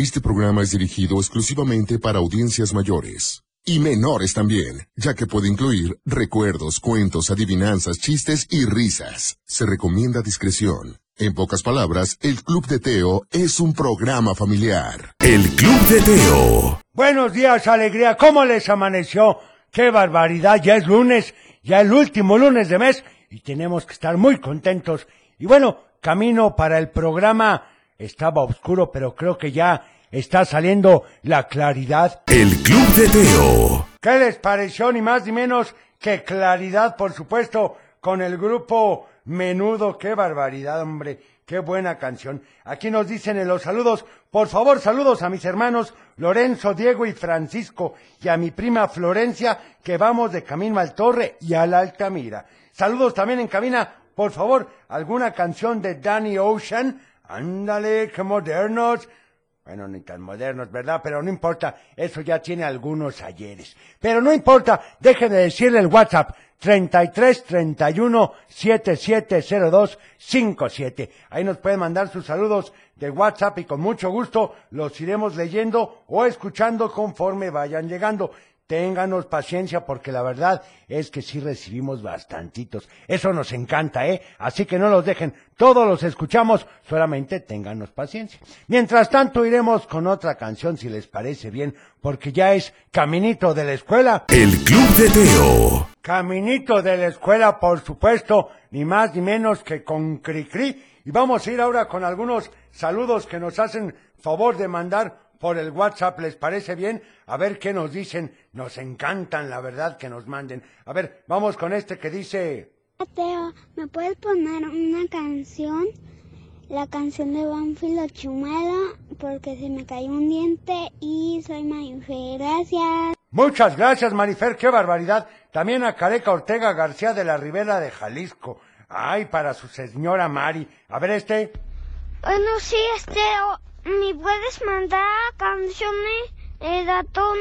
Este programa es dirigido exclusivamente para audiencias mayores. Y menores también, ya que puede incluir recuerdos, cuentos, adivinanzas, chistes y risas. Se recomienda discreción. En pocas palabras, el Club de Teo es un programa familiar. El Club de Teo. Buenos días, alegría. ¿Cómo les amaneció? ¡Qué barbaridad! Ya es lunes, ya el último lunes de mes y tenemos que estar muy contentos. Y bueno, camino para el programa estaba oscuro, pero creo que ya está saliendo la claridad. El Club de Teo. ¿Qué les pareció? Ni más ni menos que claridad, por supuesto, con el grupo Menudo. ¡Qué barbaridad, hombre! ¡Qué buena canción! Aquí nos dicen en los saludos, por favor, saludos a mis hermanos Lorenzo, Diego y Francisco, y a mi prima Florencia, que vamos de camino al Torre y a la Altamira. Saludos también en cabina, por favor, alguna canción de Danny Ocean. Ándale, qué modernos. Bueno, ni tan modernos, ¿verdad? Pero no importa, eso ya tiene algunos ayeres. Pero no importa, dejen de decirle el WhatsApp 33 31 7702 57. Ahí nos pueden mandar sus saludos de WhatsApp y con mucho gusto los iremos leyendo o escuchando conforme vayan llegando. Ténganos paciencia porque la verdad es que sí recibimos bastantitos. Eso nos encanta, ¿eh? Así que no los dejen. Todos los escuchamos, solamente ténganos paciencia. Mientras tanto iremos con otra canción si les parece bien, porque ya es Caminito de la Escuela. El Club de Teo. Caminito de la Escuela, por supuesto, ni más ni menos que con Cricri. Y vamos a ir ahora con algunos saludos que nos hacen favor de mandar por el WhatsApp, ¿les parece bien? A ver qué nos dicen. Nos encantan, la verdad, que nos manden. A ver, vamos con este que dice... Teo, ¿me puedes poner una canción? La canción de Banfield Chumela, porque se me cayó un diente y soy Marifer. Gracias. Muchas gracias, Marifer, qué barbaridad. También a Careca Ortega García de la Ribera de Jalisco. Ay, para su señora Mari. A ver este. Bueno, sí, Teo. ¿Me puedes mandar canciones de ratón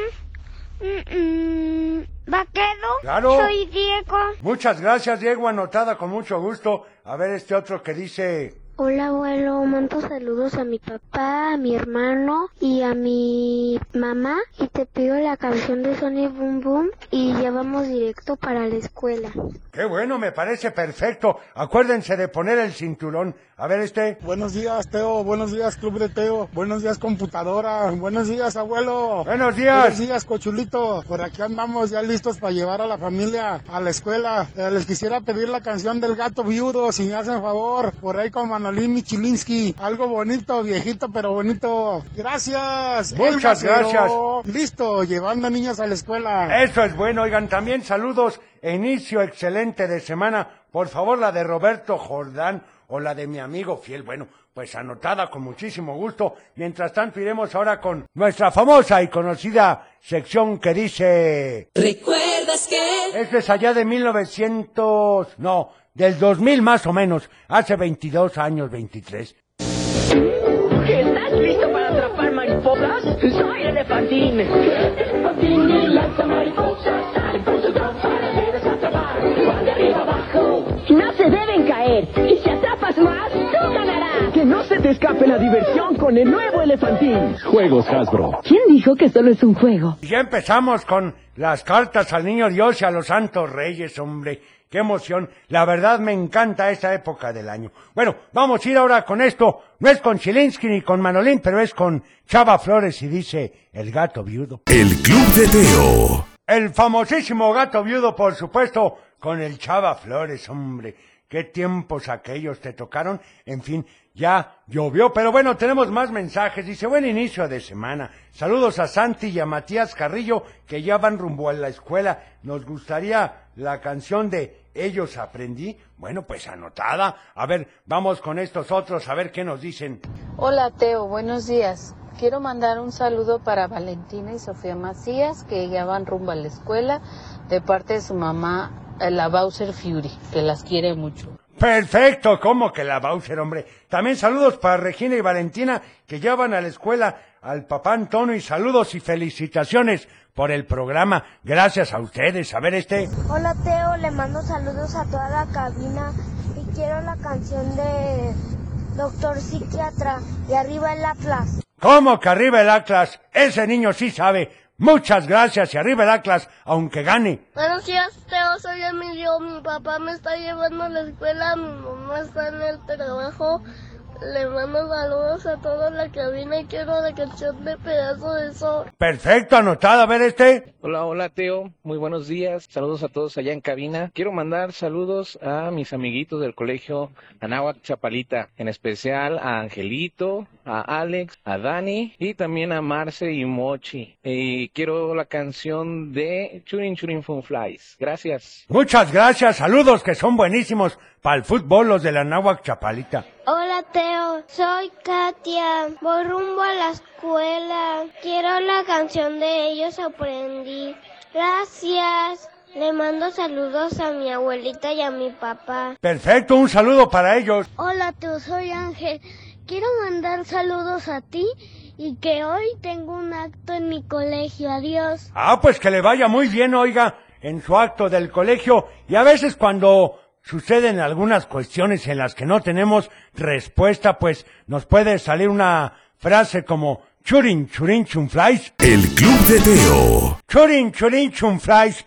mm, mm, vaquero? Claro. Soy Diego. Muchas gracias, Diego, anotada con mucho gusto. A ver este otro que dice... Hola abuelo, mando saludos a mi papá, a mi hermano y a mi mamá y te pido la canción de Sony Boom Boom y ya vamos directo para la escuela. Qué bueno, me parece perfecto. Acuérdense de poner el cinturón. A ver este. Buenos días, Teo. Buenos días, Club de Teo. Buenos días, computadora. Buenos días, abuelo. Buenos días. Buenos días, cochulito. Por aquí andamos ya listos para llevar a la familia a la escuela. Eh, les quisiera pedir la canción del gato viudo, si me hacen favor. Por ahí con Manolín Michilinsky. Algo bonito, viejito, pero bonito. Gracias. Muchas gracias. Listo, llevando niños a la escuela. Eso es bueno, oigan, también saludos, inicio excelente de semana, por favor la de Roberto Jordán o la de mi amigo fiel, bueno, pues anotada con muchísimo gusto. Mientras tanto iremos ahora con nuestra famosa y conocida sección que dice... ¿Recuerdas que? Esto es allá de 1900, no, del 2000 más o menos, hace 22 años, 23. ¿Estás listo para atrapar mariposas? Soy Elefantín. Elefantín y lanza mariposas, para debes atrapar. Van de arriba abajo. No se deben caer. Y si atrapas más, tú ganarás. Que no se te escape la diversión con el nuevo Elefantín. Juegos Hasbro. ¿Quién dijo que solo es un juego? Ya empezamos con las cartas al niño Dios y a los santos reyes, hombre. Qué emoción. La verdad me encanta esta época del año. Bueno, vamos a ir ahora con esto. No es con Chilinsky ni con Manolín, pero es con Chava Flores y dice El gato viudo. El Club de Teo. El famosísimo gato viudo, por supuesto, con el Chava Flores, hombre. Qué tiempos aquellos te tocaron. En fin, ya llovió, pero bueno, tenemos más mensajes. Dice, buen inicio de semana. Saludos a Santi y a Matías Carrillo, que ya van rumbo a la escuela. Nos gustaría la canción de Ellos aprendí. Bueno, pues anotada. A ver, vamos con estos otros, a ver qué nos dicen. Hola Teo, buenos días. Quiero mandar un saludo para Valentina y Sofía Macías, que ya van rumbo a la escuela, de parte de su mamá, eh, la Bowser Fury, que las quiere mucho. Perfecto, ¿cómo que la Bowser, hombre? También saludos para Regina y Valentina, que ya van a la escuela, al papá Antonio, y saludos y felicitaciones por el programa. Gracias a ustedes. A ver este. Hola Teo, le mando saludos a toda la cabina y quiero la canción de Doctor Psiquiatra y arriba el Atlas. ¿Cómo que arriba el Atlas? Ese niño sí sabe. Muchas gracias y arriba el Atlas, aunque gane. Buenos días, Teo, soy Emilio. Mi papá me está llevando a la escuela, mi mamá está en el trabajo. Le mando saludos a toda la cabina y quiero la canción de Pedazo de Sol. Perfecto, anotado. A ver este. Hola, hola Teo, muy buenos días, saludos a todos allá en cabina. Quiero mandar saludos a mis amiguitos del colegio Anáhuac Chapalita, en especial a Angelito, a Alex, a Dani y también a Marce y Mochi. Y quiero la canción de Churin Churin Fun Flies. Gracias. Muchas gracias. Saludos que son buenísimos para el fútbol los de la Náhuac Chapalita. Hola Teo, soy Katia. Voy rumbo a la escuela. Quiero la canción de ellos aprendí. Gracias. Le mando saludos a mi abuelita y a mi papá. Perfecto, un saludo para ellos. Hola Teo, soy Ángel. Quiero mandar saludos a ti y que hoy tengo un acto en mi colegio. Adiós. Ah, pues que le vaya muy bien, oiga, en su acto del colegio. Y a veces cuando suceden algunas cuestiones en las que no tenemos respuesta, pues nos puede salir una frase como churin churin chunflies. El Club de Teo. Churin churin chunflies.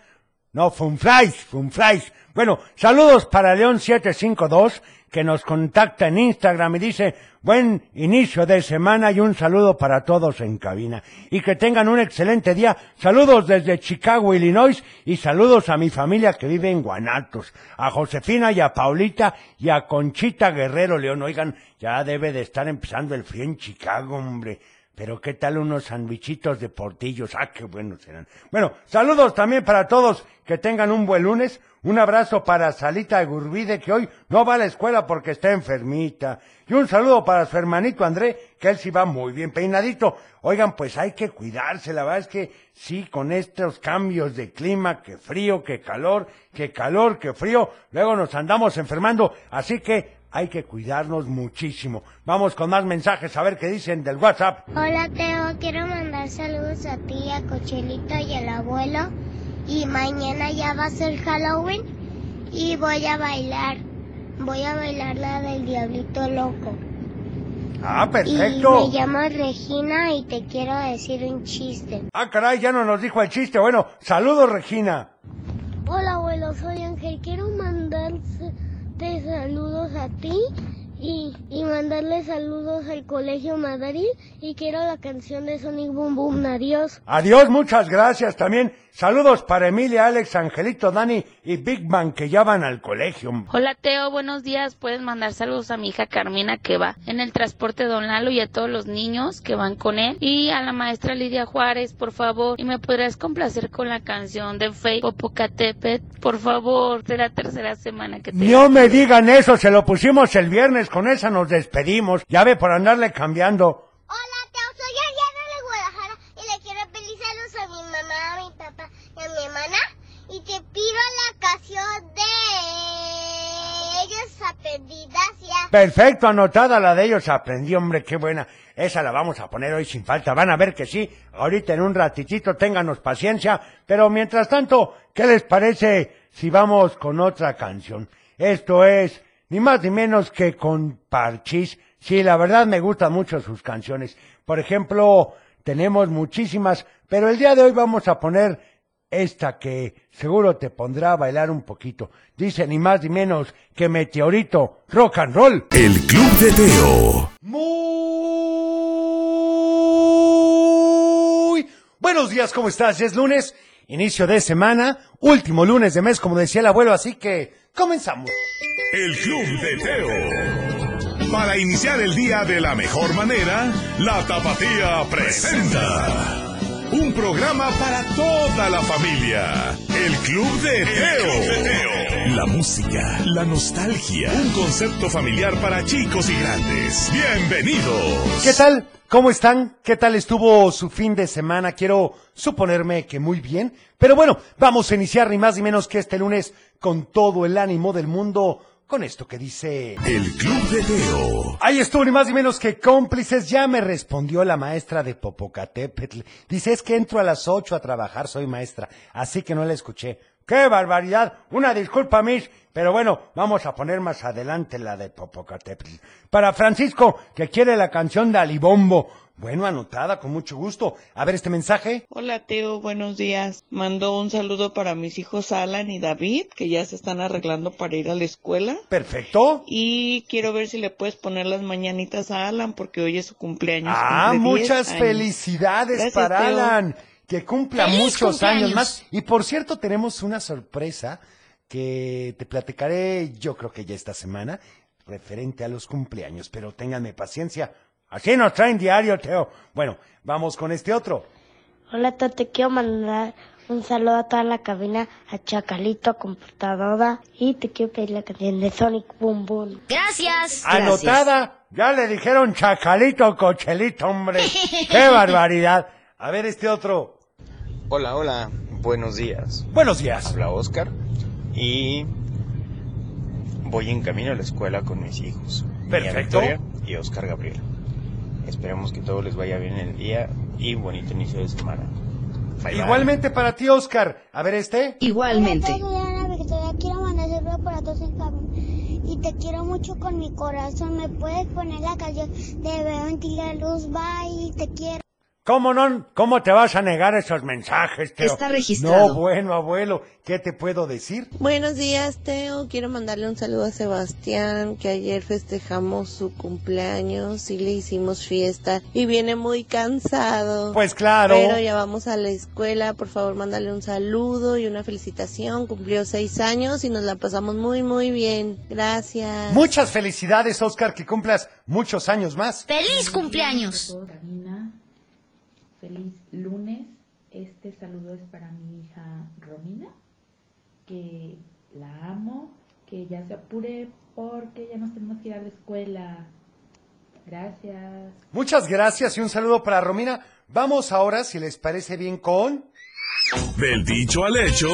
No, funflies, funflies. Bueno, saludos para León752 que nos contacta en Instagram y dice buen inicio de semana y un saludo para todos en cabina. Y que tengan un excelente día. Saludos desde Chicago, Illinois y saludos a mi familia que vive en Guanatos. A Josefina y a Paulita y a Conchita Guerrero León. Oigan, ya debe de estar empezando el frío en Chicago, hombre. Pero qué tal unos sandwichitos de portillos, ah, qué buenos serán. Bueno, saludos también para todos, que tengan un buen lunes. Un abrazo para Salita Gurbide, que hoy no va a la escuela porque está enfermita. Y un saludo para su hermanito André, que él sí va muy bien peinadito. Oigan, pues hay que cuidarse, la verdad es que sí, con estos cambios de clima, que frío, que calor, que calor, que frío, luego nos andamos enfermando, así que hay que cuidarnos muchísimo. Vamos con más mensajes a ver qué dicen del WhatsApp. Hola Teo, quiero mandar saludos a ti, a Cochelito y al abuelo. Y mañana ya va a ser Halloween y voy a bailar. Voy a bailar la del Diablito Loco. Ah, Y perfecto. me llamo Regina y te quiero decir un chiste. Ah, caray, ya no nos dijo el chiste. Bueno, saludos, Regina. Hola abuelo, soy Ángel. Quiero mandarte saludos a ti y, y mandarle saludos al Colegio Madrid y quiero la canción de Sonic Boom Boom. Adiós. Adiós, muchas gracias también. Saludos para Emilia, Alex, Angelito, Dani y Big Man que ya van al colegio. Hola Teo, buenos días. Puedes mandar saludos a mi hija Carmina que va en el transporte Don Lalo y a todos los niños que van con él. Y a la maestra Lidia Juárez, por favor. Y me podrás complacer con la canción de Fey Popocatépetl, por favor. De la tercera semana que te No me digan eso, se lo pusimos el viernes, con esa nos despedimos. Ya ve por andarle cambiando. Hola Teo, soy Ariana de Guadalajara y le quiero pedir saludos a mi mamá, a mi papá y a mi hermana. Y te pido la canción de ellos aprendidas ya. Perfecto, anotada la de ellos, aprendí, hombre, qué buena. Esa la vamos a poner hoy sin falta. Van a ver que sí. Ahorita en un ratitito, ténganos paciencia. Pero mientras tanto, ¿qué les parece si vamos con otra canción? Esto es ni más ni menos que con Parchís. Sí, la verdad me gustan mucho sus canciones. Por ejemplo, tenemos muchísimas, pero el día de hoy vamos a poner esta que seguro te pondrá a bailar un poquito. Dice ni más ni menos que Meteorito Rock and Roll. El Club de Teo. Muy buenos días, ¿cómo estás? Ya es lunes, inicio de semana, último lunes de mes, como decía el abuelo, así que comenzamos. El Club de Teo. Para iniciar el día de la mejor manera, la Tapatía presenta. Un programa para toda la familia. El Club de Teo. La música, la nostalgia. Un concepto familiar para chicos y grandes. Bienvenidos. ¿Qué tal? ¿Cómo están? ¿Qué tal estuvo su fin de semana? Quiero suponerme que muy bien. Pero bueno, vamos a iniciar ni más ni menos que este lunes con todo el ánimo del mundo con esto que dice... El Club de Teo. Ahí estuvo ni más ni menos que cómplices. Ya me respondió la maestra de Popocatépetl. Dice, es que entro a las ocho a trabajar, soy maestra. Así que no la escuché. ¡Qué barbaridad! Una disculpa, Miss. Pero bueno, vamos a poner más adelante la de Popocatépetl. Para Francisco, que quiere la canción de Alibombo. Bueno, anotada, con mucho gusto. A ver este mensaje. Hola Teo, buenos días. Mando un saludo para mis hijos Alan y David, que ya se están arreglando para ir a la escuela. Perfecto. Y quiero ver si le puedes poner las mañanitas a Alan, porque hoy es su cumpleaños. Ah, cumple 10 muchas felicidades Gracias, para Teo. Alan. Que cumpla ¡Feliz muchos cumpleaños! años más. Y por cierto, tenemos una sorpresa que te platicaré yo creo que ya esta semana, referente a los cumpleaños. Pero ténganme paciencia. Así nos traen diario, Teo. Bueno, vamos con este otro. Hola, Teo, te quiero mandar un saludo a toda la cabina, a Chacalito, a Computadora, y te quiero pedir la canción de Sonic Boom Boom. Gracias. Anotada. Ya le dijeron chacalito, cochelito, hombre. ¡Qué barbaridad! A ver este otro. Hola, hola, buenos días. Buenos días. Habla Oscar y voy en camino a la escuela con mis hijos. Perfecto. Victoria y Oscar Gabriel. Esperemos que todo les vaya bien el día y bonito inicio de semana. Bye, bye. Igualmente para ti, Oscar. A ver este. Igualmente. Quiero mandar para todos en. Y te quiero mucho con mi corazón. ¿Me puedes poner la canción de Veo en ti la luz? Bye, te quiero. ¿Cómo no? ¿Cómo te vas a negar esos mensajes, Teo? Está registrado. No, bueno, abuelo. ¿Qué te puedo decir? Buenos días, Teo. Quiero mandarle un saludo a Sebastián, que ayer festejamos su cumpleaños y le hicimos fiesta y viene muy cansado. Pues claro. Pero ya vamos a la escuela. Por favor, mándale un saludo y una felicitación. Cumplió seis años y nos la pasamos muy, muy bien. Gracias. Muchas felicidades, Oscar, que cumplas muchos años más. ¡Feliz cumpleaños! Feliz lunes. Este saludo es para mi hija Romina, que la amo, que ya se apure porque ya nos tenemos que ir a la escuela. Gracias. Muchas gracias y un saludo para Romina. Vamos ahora, si les parece bien, con... Del dicho al hecho.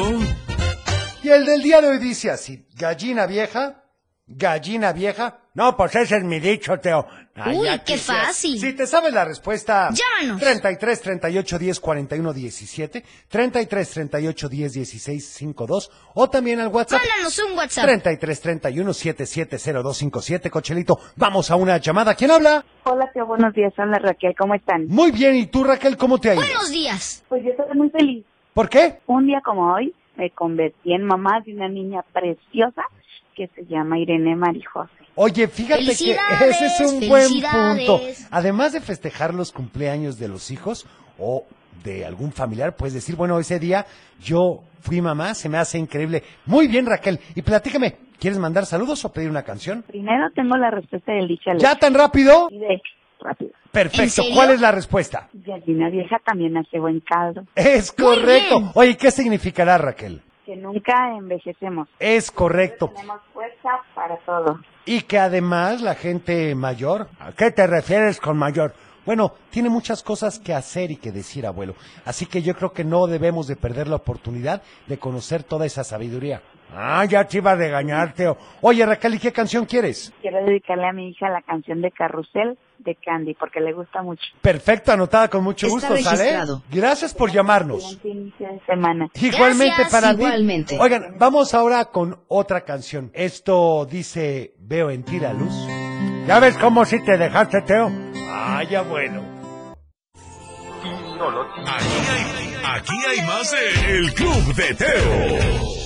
Y el del día de hoy dice así, gallina vieja, gallina vieja. No, pues ese es mi dicho, Teo. Uy, ya qué quisieras. fácil. Si te sabes la respuesta, Llámanos. 33 38 10 41 17, 33 38 10 16 52 o también al WhatsApp. Mándanos un WhatsApp. 33 31 770257, Cochelito. Vamos a una llamada. ¿Quién habla? Hola, tío, buenos días. Hola, Raquel, ¿cómo están? Muy bien, ¿y tú, Raquel, cómo te ha ido? Buenos días. Pues yo estoy muy feliz. ¿Por qué? Un día como hoy me convertí en mamá de una niña preciosa que se llama Irene Marijose. Oye, fíjate que ese es un buen punto. Además de festejar los cumpleaños de los hijos o de algún familiar, puedes decir, bueno, ese día yo fui mamá, se me hace increíble. Muy bien, Raquel. Y platícame, ¿quieres mandar saludos o pedir una canción? Primero tengo la respuesta del dicho al ¿Ya tan rápido? De rápido. Perfecto. ¿Cuál es la respuesta? Gallina vieja también hace buen caldo. Es correcto. Oye, ¿qué significará, Raquel? Que nunca envejecemos. Es correcto. Tenemos fuerza para todo. Y que además la gente mayor, ¿a qué te refieres con mayor? Bueno, tiene muchas cosas que hacer y que decir, abuelo. Así que yo creo que no debemos de perder la oportunidad de conocer toda esa sabiduría. Ah, ya te iba a regañar, Teo. Oye, Raquel, ¿y qué canción quieres? Quiero dedicarle a mi hija la canción de Carrusel de Candy porque le gusta mucho. Perfecto, anotada con mucho Está gusto, ¿sale? registrado. Gracias por llamarnos. De semana. Igualmente para ti. Igualmente. Oigan, vamos ahora con otra canción. Esto dice, veo en ti la luz. ¿Ya ves cómo si te dejaste, Teo? Ah, ya bueno. Aquí hay, aquí hay más de El Club de Teo.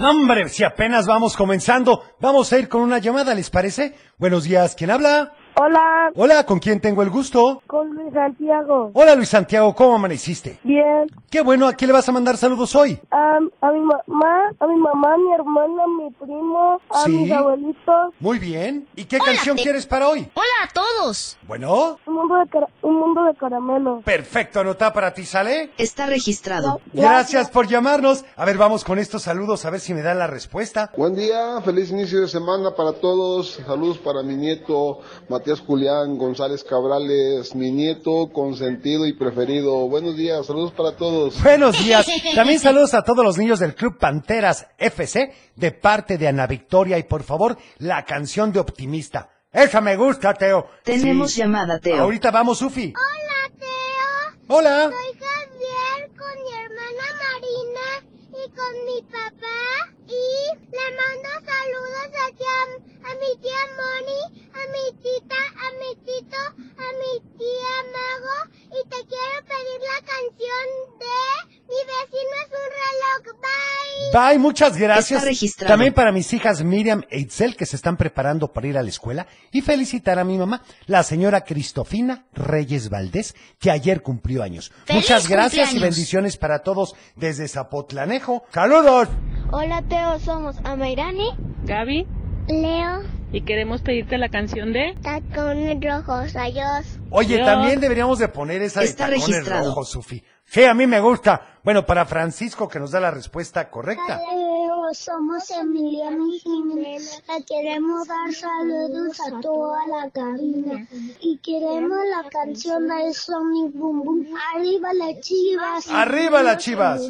Hombre, si apenas vamos comenzando, vamos a ir con una llamada, ¿les parece? Buenos días, ¿quién habla? Hola, Hola, ¿con quién tengo el gusto? con Luis Santiago. Hola, Luis Santiago, ¿cómo amaneciste? Bien. Qué bueno, ¿a quién le vas a mandar saludos hoy? A, a mi mamá, a mi mamá, a mi hermana, a mi primo, a Sí. mis abuelitos. Muy bien. ¿Y qué canción quieres para hoy? Hola a todos. Bueno, Un mundo de, cara- un mundo de caramelo. perfecto, anotada para ti, ¿sale? Está registrado. Gracias por llamarnos. A ver, vamos con estos saludos, a ver si me dan la respuesta. Buen día, feliz inicio de semana para todos. Saludos para mi nieto Matías Julián González Cabrales, mi nieto consentido y preferido. Buenos días, saludos para todos. Buenos días. También saludos a todos los niños del Club Panteras FC de parte de Ana Victoria y por favor, la canción de Optimista. Esa me gusta, Teo. Tenemos Sí. llamada, Teo. Ahorita vamos, Sufi. Hola, Teo. Hola. Soy Javier con mi hermana Marina y con mi papá y le mando saludos aquí a, a mi tía Moni, a mi tita, a mi tito, a mi tía Mago y te quiero pedir la canción de Mi vecino es un reloj. Bye. Bye, muchas gracias. Está. También para mis hijas Miriam e Itzel que se están preparando para ir a la escuela y felicitar a mi mamá, la señora Cristofina Reyes Valdés, que ayer cumplió años. Muchas gracias y bendiciones para todos desde Zapotlanejo. Saludos. Hola Teo, somos Amairani, Gaby, Leo, y queremos pedirte la canción de... Tacones Rojos, adiós. Oye, también deberíamos de poner esa de Está tacones registrado. rojos, Sufi. Sí, a mí me gusta. Bueno, para Francisco que nos da la respuesta correcta. Teo, somos Emiliano y Jiménez. Le queremos dar saludos a toda la cabina. Y queremos la canción de Sonic Boom Boom. Arriba las chivas. ¡Arriba las Chivas!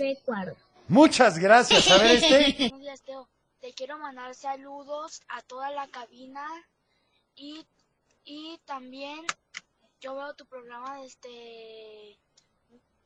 Muchas gracias. A ver este. Buenos días, Teo. Te quiero mandar saludos a toda la cabina y, y también yo veo tu programa desde,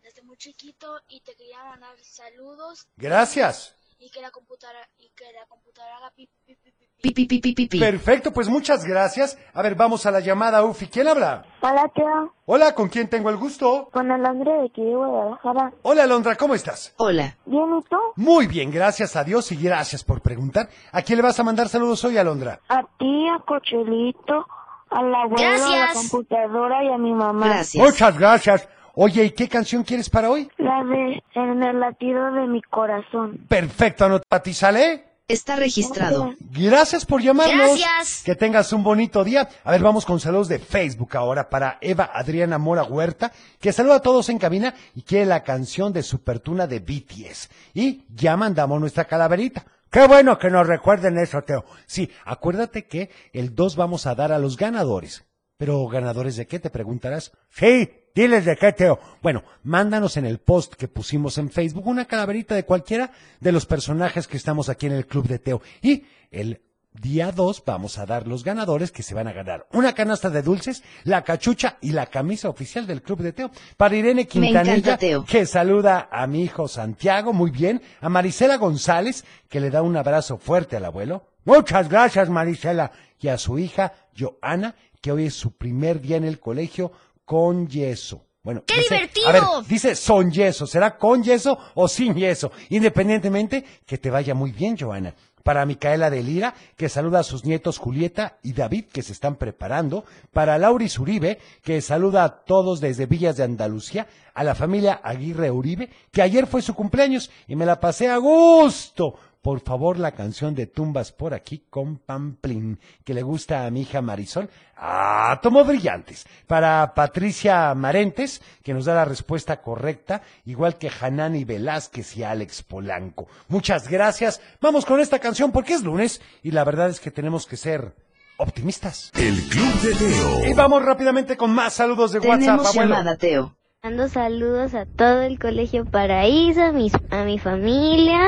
desde muy chiquito y te quería mandar saludos Gracias. y que la computadora y que la computadora haga pi, pi, pi, pi, pi. Pi, pi, pi, pi, pi, pi. Perfecto, pues muchas gracias. A ver, vamos a la llamada, Ufi. ¿Quién habla? Hola, Teo. Hola, ¿con quién tengo el gusto? Con Alondra de aquí de Guadalajara. Hola, Alondra, ¿cómo estás? Hola. Bien, ¿y tú? Muy bien, gracias a Dios y gracias por preguntar. ¿A quién le vas a mandar saludos hoy, Alondra? A ti, a Cochelito, al abuelo, a la Gracias. computadora y a mi mamá. Gracias. Muchas gracias. Oye, ¿y qué canción quieres para hoy? La de En el latido de mi corazón. Perfecto, anota ¿sale? Está registrado. Gracias por llamarnos. Gracias. Que tengas un bonito día. A ver, vamos con saludos de Facebook ahora para Eva Adriana Mora Huerta, que saluda a todos en cabina y quiere la canción de Supertuna de BTS. Y ya mandamos nuestra calaverita. Qué bueno que nos recuerden eso, Teo. Sí, acuérdate que el 2 vamos a dar a los ganadores. Pero ganadores de qué te preguntarás? Sí, diles de qué, Teo. Bueno, mándanos en el post que pusimos en Facebook una calaverita de cualquiera de los personajes que estamos aquí en el club de Teo. Y el día 2 vamos a dar los ganadores que se van a ganar una canasta de dulces, la cachucha y la camisa oficial del club de Teo. Para Irene Quintanilla, encanta, Teo. que saluda a mi hijo Santiago, muy bien. A Marisela González, que le da un abrazo fuerte al abuelo. Muchas gracias, Marisela. Y a su hija, Joana, que hoy es su primer día en el colegio con yeso. Bueno, ¡Qué dice- divertido! A ver, dice son yeso. ¿Será con yeso o sin yeso? Independientemente, que te vaya muy bien, Joana. Para Micaela de Lira, que saluda a sus nietos Julieta y David, que se están preparando. Para Lauris Uribe, que saluda a todos desde Villas de Andalucía. A la familia Aguirre Uribe, que ayer fue su cumpleaños y me la pasé a gusto. Por favor, la canción de Tumbas por aquí con Pamplín, que le gusta a mi hija Marisol. Átomos brillantes. Para Patricia Marentes, que nos da la respuesta correcta, igual que Hanani Velázquez y Alex Polanco. Muchas gracias. Vamos con esta canción porque es lunes y la verdad es que tenemos que ser optimistas. El Club de Teo. Y vamos rápidamente con más saludos de WhatsApp, Tenemos abuelo. llamada, Teo. Mando saludos a todo el colegio Paraíso, a, mis, a mi familia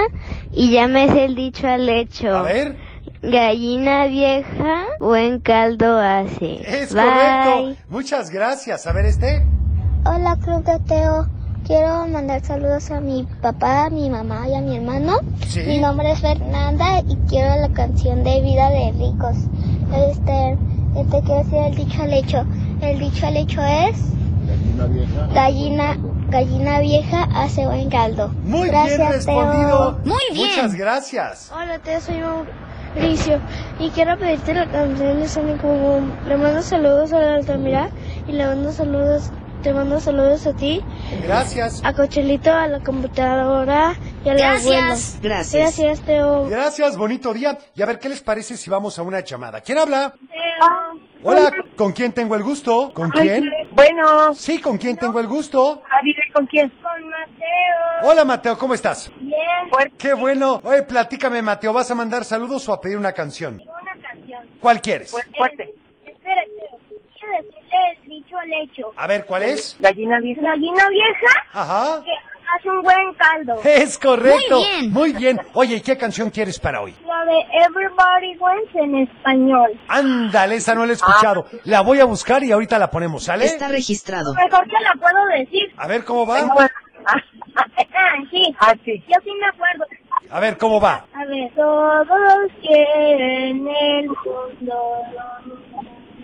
y ya me sé el dicho al hecho. A ver, Gallina vieja, buen caldo hace. es Bye. correcto. Muchas gracias. A ver este. Hola, Club de Teo. Quiero mandar saludos a mi papá, a mi mamá y a mi hermano. Sí. Mi nombre es Fernanda y quiero la canción de Vida de Ricos. Este, este quiero decir el dicho al hecho. El dicho al hecho es gallina, gallina vieja hace buen caldo. Muy Gracias, bien respondido. Teo. Muy bien. Muchas gracias. Hola, Teo, soy Mauricio y quiero pedirte la canción de Sonic Boom Boom. Le mando saludos a la Altamira y le mando saludos, te mando saludos a ti, Gracias. a Cochelito, a la computadora y al abuelo. Gracias. Gracias. Gracias, Teo. Gracias, bonito día. Y a ver, ¿qué les parece si vamos a una llamada? ¿Quién habla? Hola, ¿con quién tengo el gusto? ¿Con quién? Bueno, Sí, ¿con quién tengo el gusto? Adire, ¿con quién? Con Mateo. Hola, Mateo, ¿cómo estás? Bien. Qué bueno. Oye, platícame, Mateo, ¿vas a mandar saludos o a pedir una canción? Una canción. ¿Cuál quieres? Fuerte. Espérate, quiero decirle el dicho al hecho. A ver, ¿cuál es? Gallina vieja. Gallina vieja Ajá. que hace un buen caldo. Es correcto. Muy bien. Muy bien. Oye, ¿y qué canción quieres para hoy? La de Everybody Wins en español. Ándale, esa no la he escuchado. La voy a buscar y ahorita la ponemos, ¿sale? Está registrado. Mejor que la puedo decir. A ver cómo va. Ah, sí. Ah, sí. Yo sí me acuerdo. A ver cómo va. A ver. Todos quieren el mundo.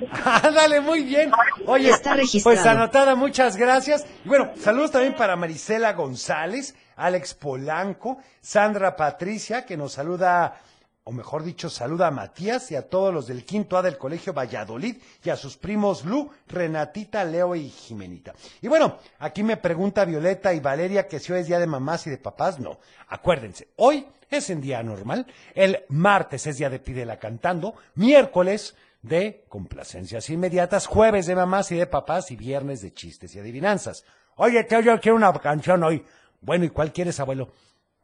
Ándale, muy bien. Oye, Está registrado. pues anotada, muchas gracias. Y bueno, saludos también para Marisela González, Alex Polanco, Sandra Patricia, que nos saluda, o mejor dicho, saluda a Matías y a todos los del quinto A del Colegio Valladolid y a sus primos Lu, Renatita, Leo y Jimenita. Y bueno, aquí me pregunta Violeta y Valeria que si hoy es día de mamás y de papás. No, acuérdense, hoy es en día normal, el martes es día de Pídela Cantando, miércoles de complacencias inmediatas, jueves de mamás y de papás y viernes de chistes y adivinanzas. Oye, Teo, yo quiero una canción hoy. Bueno, ¿y cuál quieres, abuelo?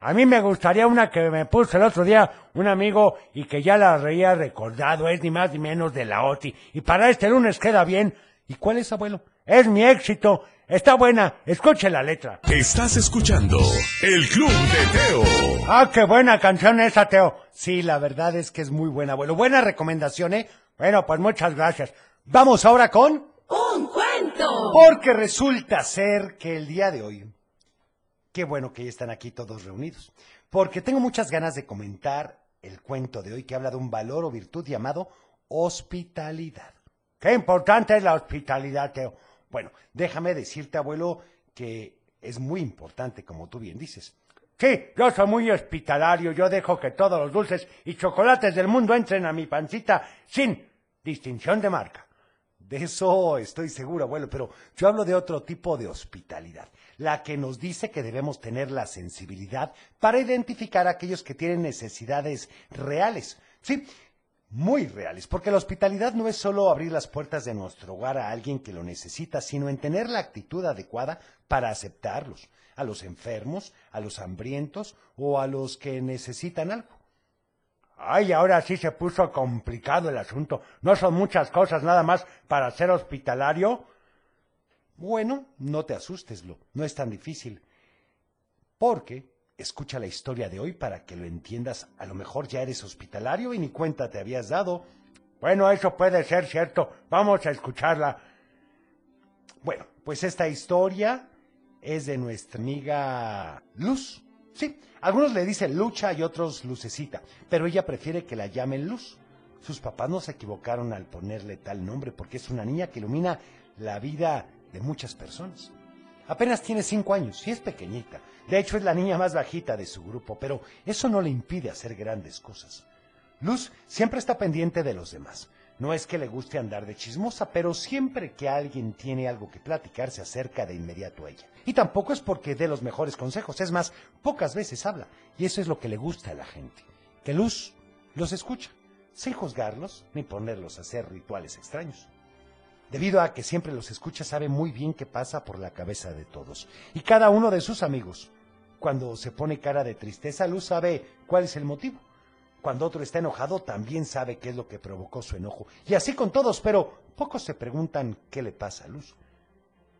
A mí me gustaría una que me puso el otro día un amigo y que ya la reía recordado, es ni más ni menos de la OTI. Y para este lunes queda bien. ¿Y cuál es, abuelo? Es mi éxito. Está buena. Escuche la letra. Estás escuchando El Club de Teo. Ah, qué buena canción esa, Teo. Sí, la verdad es que es muy buena, abuelo. Buena recomendación, ¿eh? Bueno, pues muchas gracias. Vamos ahora con... ¡Un cuento! Porque resulta ser que el día de hoy, qué bueno que ya están aquí todos reunidos, porque tengo muchas ganas de comentar el cuento de hoy que habla de un valor o virtud llamado hospitalidad. Qué importante es la hospitalidad, Teo. Bueno, déjame decirte, abuelo, que es muy importante, como tú bien dices. Sí, yo soy muy hospitalario, yo dejo que todos los dulces y chocolates del mundo entren a mi pancita sin distinción de marca. De eso estoy seguro, abuelo, pero yo hablo de otro tipo de hospitalidad, la que nos dice que debemos tener la sensibilidad para identificar a aquellos que tienen necesidades reales. Sí, muy reales, porque la hospitalidad no es solo abrir las puertas de nuestro hogar a alguien que lo necesita, sino en tener la actitud adecuada para aceptarlos, a los enfermos, a los hambrientos o a los que necesitan algo. Ay, ahora sí se puso complicado el asunto. No son muchas cosas nada más para ser hospitalario. Bueno, no te asustes, Lo, no es tan difícil. Porque escucha la historia de hoy para que lo entiendas. A lo mejor ya eres hospitalario y ni cuenta te habías dado. Bueno, eso puede ser cierto. Vamos a escucharla. Bueno, pues esta historia es de nuestra amiga Luz. Sí, algunos le dicen Lucha y otros Lucecita, pero ella prefiere que la llamen Luz. Sus papás no se equivocaron al ponerle tal nombre porque es una niña que ilumina la vida de muchas personas. Apenas tiene cinco años y es pequeñita. De hecho, es la niña más bajita de su grupo, pero eso no le impide hacer grandes cosas. Luz siempre está pendiente de los demás. No es que le guste andar de chismosa, pero siempre que alguien tiene algo que platicar se acerca de inmediato a ella. Y tampoco es porque dé los mejores consejos, es más, pocas veces habla. Y eso es lo que le gusta a la gente. Que Luz los escucha, sin juzgarlos ni ponerlos a hacer rituales extraños. Debido a que siempre los escucha, sabe muy bien qué pasa por la cabeza de todos. Y cada uno de sus amigos. Cuando se pone cara de tristeza, Luz sabe cuál es el motivo. Cuando otro está enojado, también sabe qué es lo que provocó su enojo. Y así con todos, pero pocos se preguntan qué le pasa a Luz.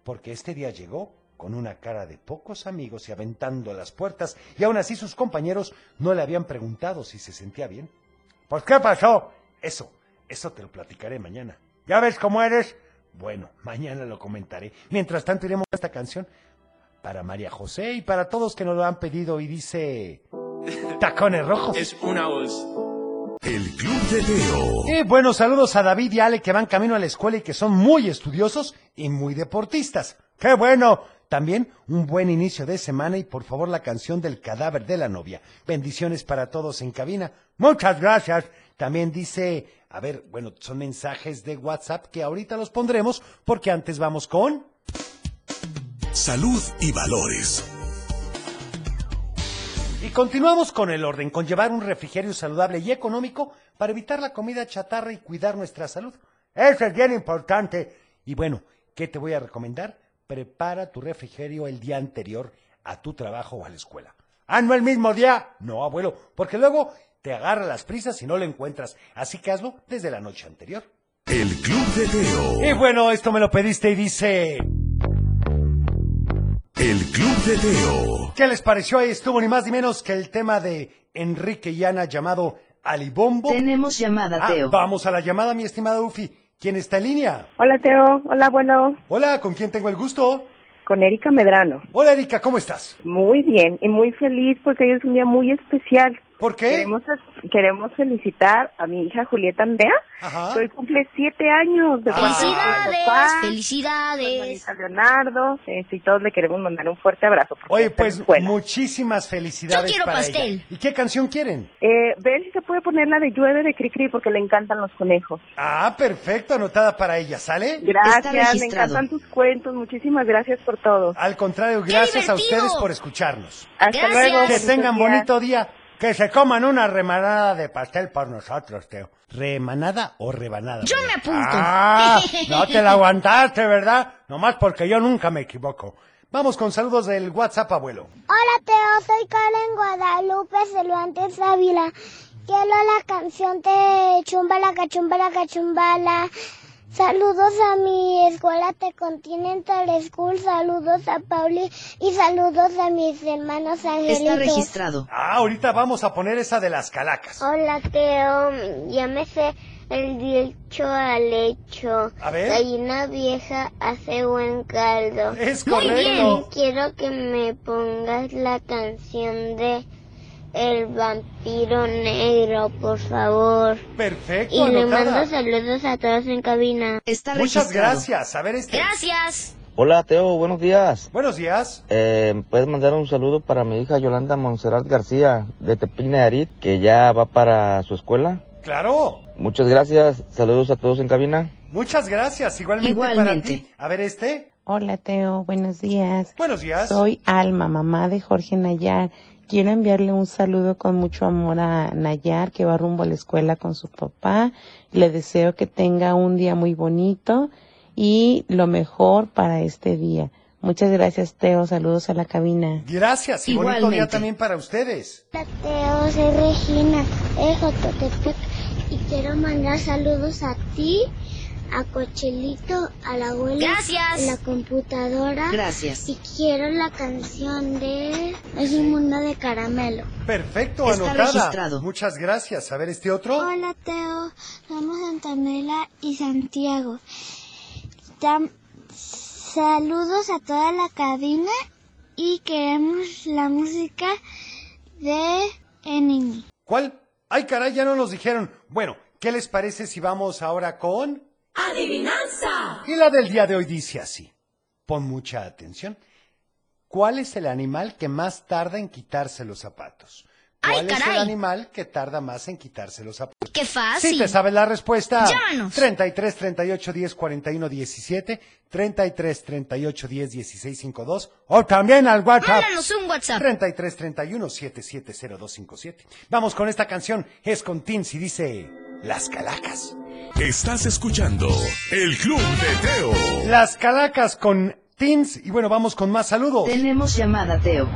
Porque este día llegó con una cara de pocos amigos y aventando las puertas, y aún así sus compañeros no le habían preguntado si se sentía bien. Pues, ¿qué pasó? Eso, eso te lo platicaré mañana. ¿Ya ves cómo eres? Bueno, mañana lo comentaré. Mientras tanto, iremos a esta canción para María José y para todos que nos lo han pedido y dice... Tacones rojos. Es una voz. El Club de Teo. Y buenos saludos a David y Ale que van camino a la escuela y que son muy estudiosos y muy deportistas. ¡Qué bueno! También un buen inicio de semana y por favor la canción del cadáver de la novia. Bendiciones para todos en cabina. Muchas gracias. También dice, a ver, bueno, son mensajes de WhatsApp que ahorita los pondremos porque antes vamos con... Salud y valores. Y continuamos con el orden, con llevar un refrigerio saludable y económico para evitar la comida chatarra y cuidar nuestra salud. Eso es bien importante. Y bueno, ¿qué te voy a recomendar? Prepara tu refrigerio el día anterior a tu trabajo o a la escuela. Ah, no el mismo día. No, abuelo, porque luego te agarra las prisas y no lo encuentras. Así que hazlo desde la noche anterior. El Club de Teo. Y bueno, esto me lo pediste y dice... El Club de Teo. ¿Qué les pareció? Ahí estuvo ni más ni menos que el tema de Enrique y Ana llamado Alibombo. Tenemos llamada, Ah, Teo. vamos a la llamada, mi estimada Ufi. ¿Quién está en línea? Hola Teo, hola bueno, Hola, ¿con quién tengo el gusto? con Erika Medrano. Hola, Erika, ¿cómo estás? Muy bien y muy feliz porque hoy es un día muy especial. ¿Por qué? Queremos, queremos felicitar a mi hija Julieta Andrea, Ajá. que hoy cumple siete años de ¡Felicidades! Su ¡Felicidades! hermanita Leonardo, este, y todos le queremos mandar un fuerte abrazo. Oye, pues muchísimas felicidades Yo quiero para pastel. ella. ¿Y qué canción quieren? Eh, ver si se puede poner la de llueve de Cricri porque le encantan los conejos. Ah, perfecto, anotada para ella, ¿sale? Gracias, me encantan tus cuentos, muchísimas gracias por todo. Al contrario, gracias a ustedes por escucharnos. Hasta Gracias. luego. Que tengan bonito día. Que se coman una remanada de pastel por nosotros, Teo. ¿Remanada o rebanada? Yo me apunto. Ah, no te la aguantaste, ¿verdad? Nomás porque yo nunca me equivoco. Vamos con saludos del WhatsApp, abuelo. Hola Teo, soy Karen Guadalupe Cervantes Ávila. Quiero la canción de Chumbala, Cachumbala, Cachumbala. Saludos a mi escuela Te Continental School, saludos a Pauli y saludos a mis hermanos Está angelitos. registrado. Ah, ahorita vamos a poner esa de las calacas. Hola Teo, sé el dicho al hecho. A ver. Gallina vieja hace buen caldo. Es Muy bien. correcto. Quiero que me pongas la canción de El vampiro negro, por favor. Perfecto, Y le mando saludos a todos en cabina. Está Muchas gracias. A ver este. Gracias. Hola Teo, buenos días. Buenos días. Eh, ¿Puedes mandar un saludo para mi hija Yolanda Monserrat García de Tepín Nayarit, que ya va para su escuela? Claro. Muchas gracias. Saludos a todos en cabina. Muchas gracias. Igualmente, para Igualmente. ti. A ver este. Hola Teo, buenos días. Buenos días. Soy Alma, mamá de Jorge Nayar. Quiero enviarle un saludo con mucho amor a Nayar, que va rumbo a la escuela con su papá. Le deseo que tenga un día muy bonito y lo mejor para este día. Muchas gracias Teo, saludos a la cabina. Gracias y bonito día Igualmente. también para ustedes. Hola Teo, soy Regina y quiero mandar saludos a ti, a Cochelito, a la abuela, Gracias. a la computadora. Gracias. Y quiero la canción de Es un mundo de caramelo. Perfecto, Está anotada. registrado. Muchas gracias. A ver este otro. Hola Teo, somos Antonella y Santiago. Tam- saludos a toda la cabina y queremos la música de Enemy. ¿Cuál? Ay, caray, ya no nos dijeron. Bueno, ¿qué les parece si vamos ahora con... Adivinanza. Y la del día de hoy dice así. Pon mucha atención. ¿Cuál es el animal que más tarda en quitarse los zapatos? ¡Ay, ¿Cuál es el animal que tarda más en quitarse los zapatos? ¡Qué fácil! Si te sabes la respuesta. Llámanos. 33 38 10 41 17, 33 38 10 16 52 o también al WhatsApp. Mándanos un WhatsApp. 33 31 770257. Vamos con esta canción. Es con Teens y dice Las Calacas. Estás escuchando El Club de Teo. Las Calacas con Teens y bueno, vamos con más saludos. Tenemos llamada, Teo.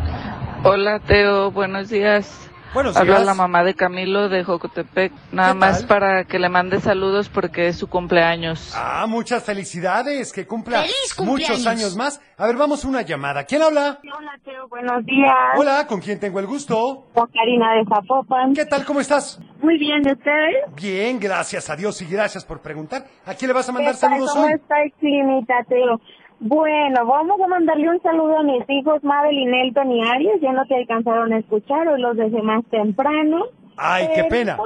Hola Teo, buenos días. Buenos Habla días. la mamá de Camilo de Jocotepec. Nada ¿Qué más para que le mande saludos porque es su cumpleaños. Ah, muchas felicidades, que cumpla ¡Feliz cumpleaños! muchos años más. A ver, vamos a una llamada. ¿Quién habla? Hola, Teo, buenos días. Hola, ¿con quién tengo el gusto? Con Karina de Zapopan. ¿Qué tal? ¿Cómo estás? Muy bien, ¿de ustedes? Bien, gracias a Dios y gracias por preguntar. ¿A quién le vas a mandar saludos ¿Cómo hoy? está el Teo? Bueno, vamos a mandarle un saludo a mis hijos Mabel, Nelton y Arias. Ya no te alcanzaron a escuchar, hoy los dejé más temprano. Ay, qué Pero pena.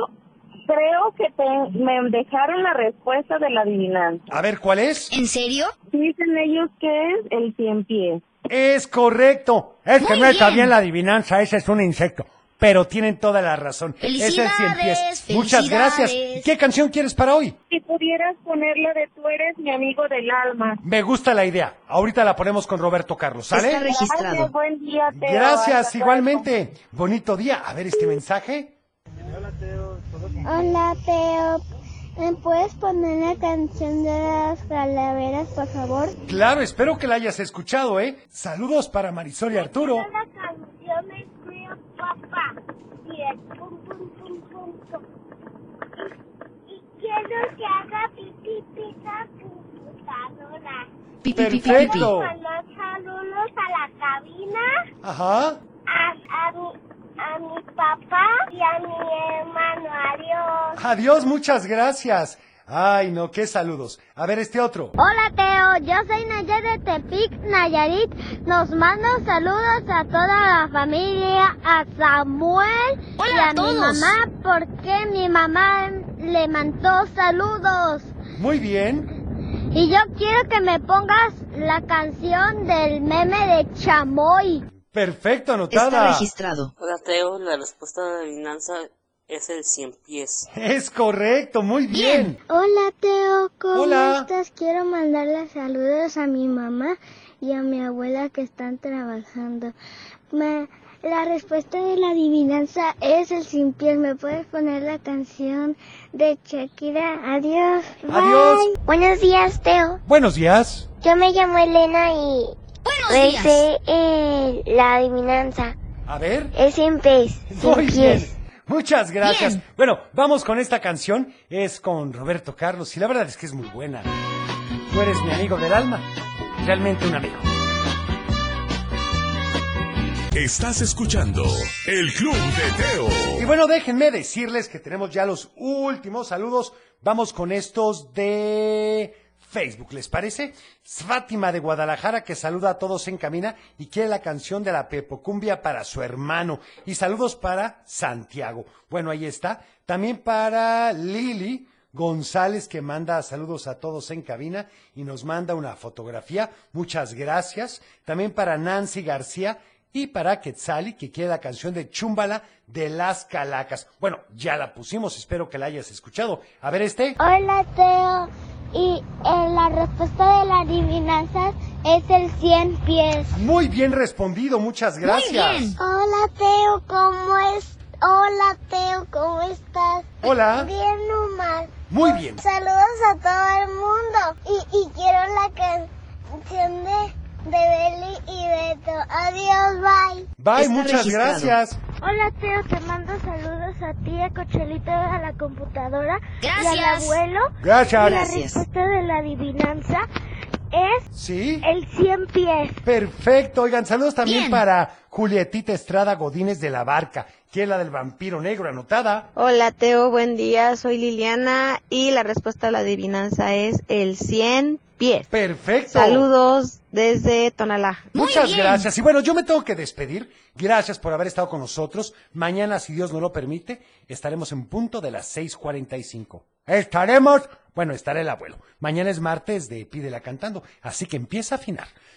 Creo que te- me dejaron la respuesta de la adivinanza. A ver, ¿cuál es? ¿En serio? Dicen ellos que es el cien pies. Es correcto. Es que Muy no está bien. bien la adivinanza, ese es un insecto. Pero tienen toda la razón. Es el cien pies. Felicidades, Muchas gracias. felicidades. ¿Y qué canción quieres para hoy? Si pudieras ponerla de tú eres mi amigo del alma. Me gusta la idea. Ahorita la ponemos con Roberto Carlos, ¿sale? Está registrado. Gracias, buen día, Teo. Gracias, Hasta igualmente. Bonito día. A ver este mensaje. Hola Teo, ¿me puedes poner la canción de las calaveras, por favor? Claro, espero que la hayas escuchado, ¿eh? Saludos para Marisol y Arturo. La canción de Papá y el pum pum pum pum pum. Y quiero que haga computadora. Pipi, pipi, pipi. Perfecto. Mandar saludos a la cabina, Ajá. a, a, mi, a mi papá y a mi hermano. Adiós. Adiós, muchas gracias. Ay, no, qué saludos. A ver este otro. Hola Teo, yo soy Nayar de Tepic, Nayarit. Nos mando saludos a toda la familia, a Samuel Hola y a, a mi mamá porque mi mamá le mandó saludos. Muy bien. Y yo quiero que me pongas la canción del meme de Chamoy. Perfecto, anotada. registrado. Hola Teo, la respuesta de la adivinanza es el cien pies. Es correcto, muy bien. Hola Teo, ¿cómo Hola. estás? Quiero mandarle saludos a mi mamá y a mi abuela que están trabajando. Me- la respuesta de la adivinanza es el sin pies. ¿Me puedes poner la canción de Shakira? Adiós. Adiós. Bye. Buenos días, Teo. Buenos días. Yo me llamo Elena y Buenos me días. sé eh, la adivinanza. A ver. Es sin pies. Sin Muy bien. Muchas gracias. Bien. Bueno, vamos con esta canción. Es con Roberto Carlos y la verdad es que es muy buena. Tú eres mi amigo del alma. Realmente un amigo. Estás escuchando el Club de Teo. Y bueno, déjenme decirles que tenemos ya los últimos saludos. Vamos con estos de Facebook, ¿les parece? Fátima de Guadalajara que saluda a todos en camina y quiere la canción de la Pepocumbia para su hermano. Y saludos para Santiago. Bueno, ahí está. También para Lili. González que manda saludos a todos en cabina y nos manda una fotografía. Muchas gracias. También para Nancy García y para Quetzali, que quiere la canción de Chumbala de las Calacas. Bueno, ya la pusimos, espero que la hayas escuchado. A ver este. Hola Teo y eh, la respuesta de la adivinanza es el 100 pies. Muy bien respondido, muchas gracias. bien. Hola Teo, ¿cómo es? Hola Teo, ¿cómo estás? Hola. Bien nomás. Muy bien. Saludos a todo el mundo y, y quiero la canción de, de Beli y Beto. Adiós, bye. Bye, Está muchas registrado. gracias. Hola Teo, te mando saludos a ti, a Cochelito, a la computadora y al Gracias. abuelo. Gracias. Y la Gracias. respuesta de la adivinanza es Sí. el 100 pies. Perfecto. Oigan, saludos también Bien. para Julietita Estrada Godínez de la Barca, que es la del vampiro negro, anotada. Hola Teo, buen día, soy Liliana y la respuesta a la adivinanza es el 100 pies. Perfecto. Saludos desde Tonalá. Muchas gracias. Y bueno, yo me tengo que despedir. Gracias por haber estado con nosotros. Mañana, si Dios no lo permite, estaremos en punto de las 6:45. Estaremos, bueno, estará el abuelo. Mañana es martes de Pídela Cantando, así que empieza a afinar.